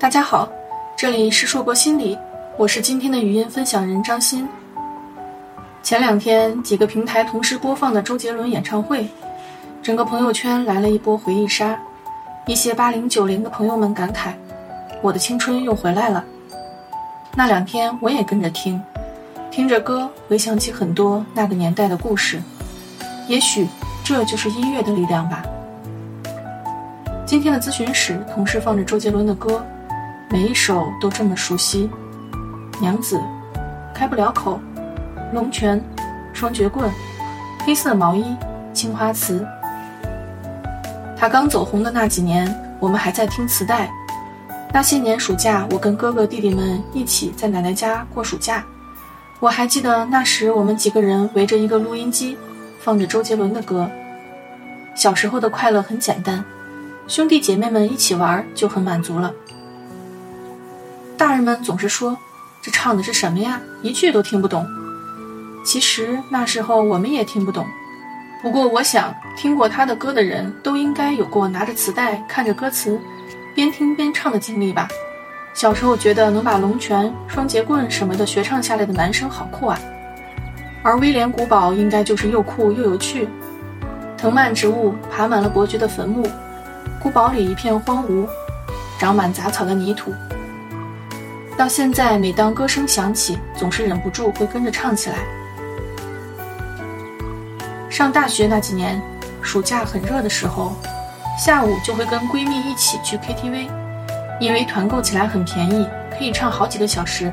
大家好，这里是硕博心理，我是今天的语音分享人张欣。前两天几个平台同时播放的周杰伦演唱会，整个朋友圈来了一波回忆杀，一些八零九零的朋友们感慨：“我的青春又回来了。”那两天我也跟着听，听着歌，回想起很多那个年代的故事。也许这就是音乐的力量吧。今天的咨询室同时放着周杰伦的歌，每一首都这么熟悉。娘子，开不了口，龙泉，双截棍，黑色毛衣，青花瓷。他刚走红的那几年，我们还在听磁带。那些年暑假，我跟哥哥弟弟们一起在奶奶家过暑假。我还记得那时，我们几个人围着一个录音机，放着周杰伦的歌。小时候的快乐很简单，兄弟姐妹们一起玩就很满足了。大人们总是说：“这唱的是什么呀？一句都听不懂。”其实那时候我们也听不懂。不过我想，听过他的歌的人都应该有过拿着磁带看着歌词。边听边唱的经历吧。小时候觉得能把龙泉、双截棍什么的学唱下来的男生好酷啊，而威廉古堡应该就是又酷又有趣。藤蔓植物爬满了伯爵的坟墓，古堡里一片荒芜，长满杂草的泥土。到现在，每当歌声响起，总是忍不住会跟着唱起来。上大学那几年，暑假很热的时候。下午就会跟闺蜜一起去 KTV，因为团购起来很便宜，可以唱好几个小时，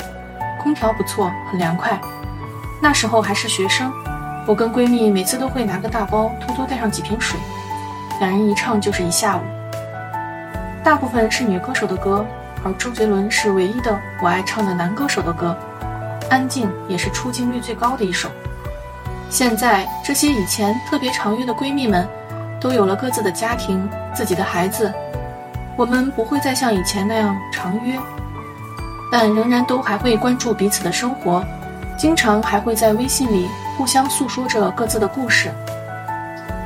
空调不错，很凉快。那时候还是学生，我跟闺蜜每次都会拿个大包，偷偷带上几瓶水，两人一唱就是一下午。大部分是女歌手的歌，而周杰伦是唯一的我爱唱的男歌手的歌，《安静》也是出镜率最高的一首。现在这些以前特别常约的闺蜜们。都有了各自的家庭，自己的孩子，我们不会再像以前那样常约，但仍然都还会关注彼此的生活，经常还会在微信里互相诉说着各自的故事。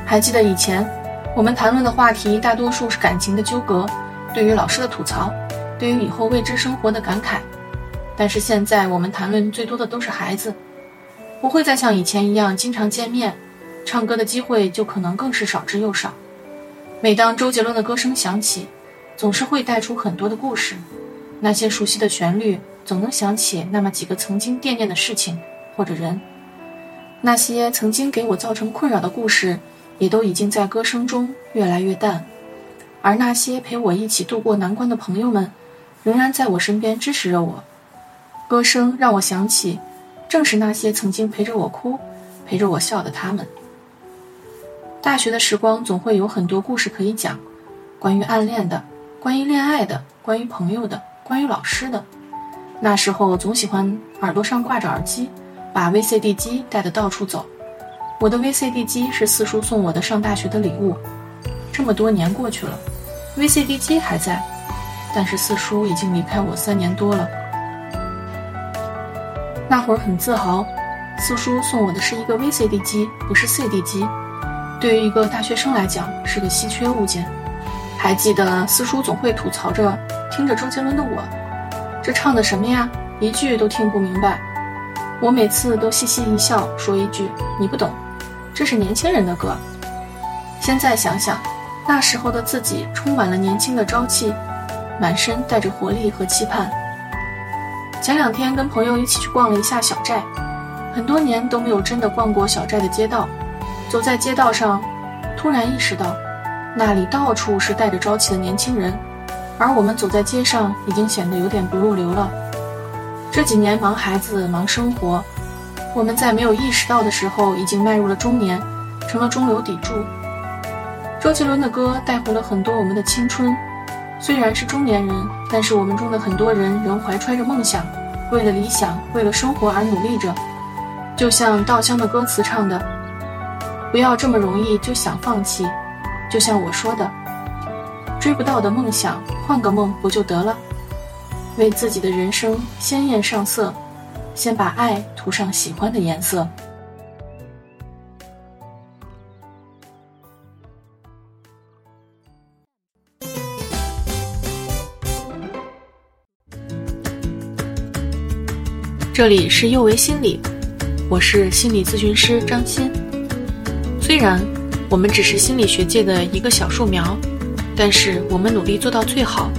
还记得以前，我们谈论的话题大多数是感情的纠葛，对于老师的吐槽，对于以后未知生活的感慨，但是现在我们谈论最多的都是孩子，不会再像以前一样经常见面。唱歌的机会就可能更是少之又少。每当周杰伦的歌声响起，总是会带出很多的故事。那些熟悉的旋律，总能想起那么几个曾经惦念的事情或者人。那些曾经给我造成困扰的故事，也都已经在歌声中越来越淡。而那些陪我一起度过难关的朋友们，仍然在我身边支持着我。歌声让我想起，正是那些曾经陪着我哭、陪着我笑的他们。大学的时光总会有很多故事可以讲，关于暗恋的，关于恋爱的，关于朋友的，关于老师的。那时候总喜欢耳朵上挂着耳机，把 VCD 机带得到处走。我的 VCD 机是四叔送我的上大学的礼物。这么多年过去了，VCD 机还在，但是四叔已经离开我三年多了。那会儿很自豪，四叔送我的是一个 VCD 机，不是 CD 机。对于一个大学生来讲，是个稀缺物件。还记得四叔总会吐槽着，听着周杰伦的我，这唱的什么呀？一句都听不明白。我每次都嘻嘻一笑，说一句：“你不懂，这是年轻人的歌。”现在想想，那时候的自己充满了年轻的朝气，满身带着活力和期盼。前两天跟朋友一起去逛了一下小寨，很多年都没有真的逛过小寨的街道。走在街道上，突然意识到，那里到处是带着朝气的年轻人，而我们走在街上已经显得有点不入流了。这几年忙孩子、忙生活，我们在没有意识到的时候已经迈入了中年，成了中流砥柱。周杰伦的歌带回了很多我们的青春，虽然是中年人，但是我们中的很多人仍怀揣着梦想，为了理想、为了生活而努力着。就像稻香的歌词唱的。不要这么容易就想放弃，就像我说的，追不到的梦想，换个梦不就得了？为自己的人生鲜艳上色，先把爱涂上喜欢的颜色。这里是幼为心理，我是心理咨询师张欣。虽然我们只是心理学界的一个小树苗，但是我们努力做到最好，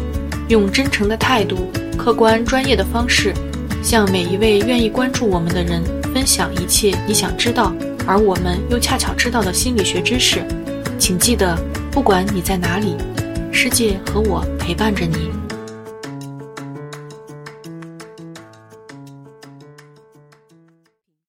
用真诚的态度、客观专业的方式，向每一位愿意关注我们的人分享一切你想知道，而我们又恰巧知道的心理学知识。请记得，不管你在哪里，世界和我陪伴着你。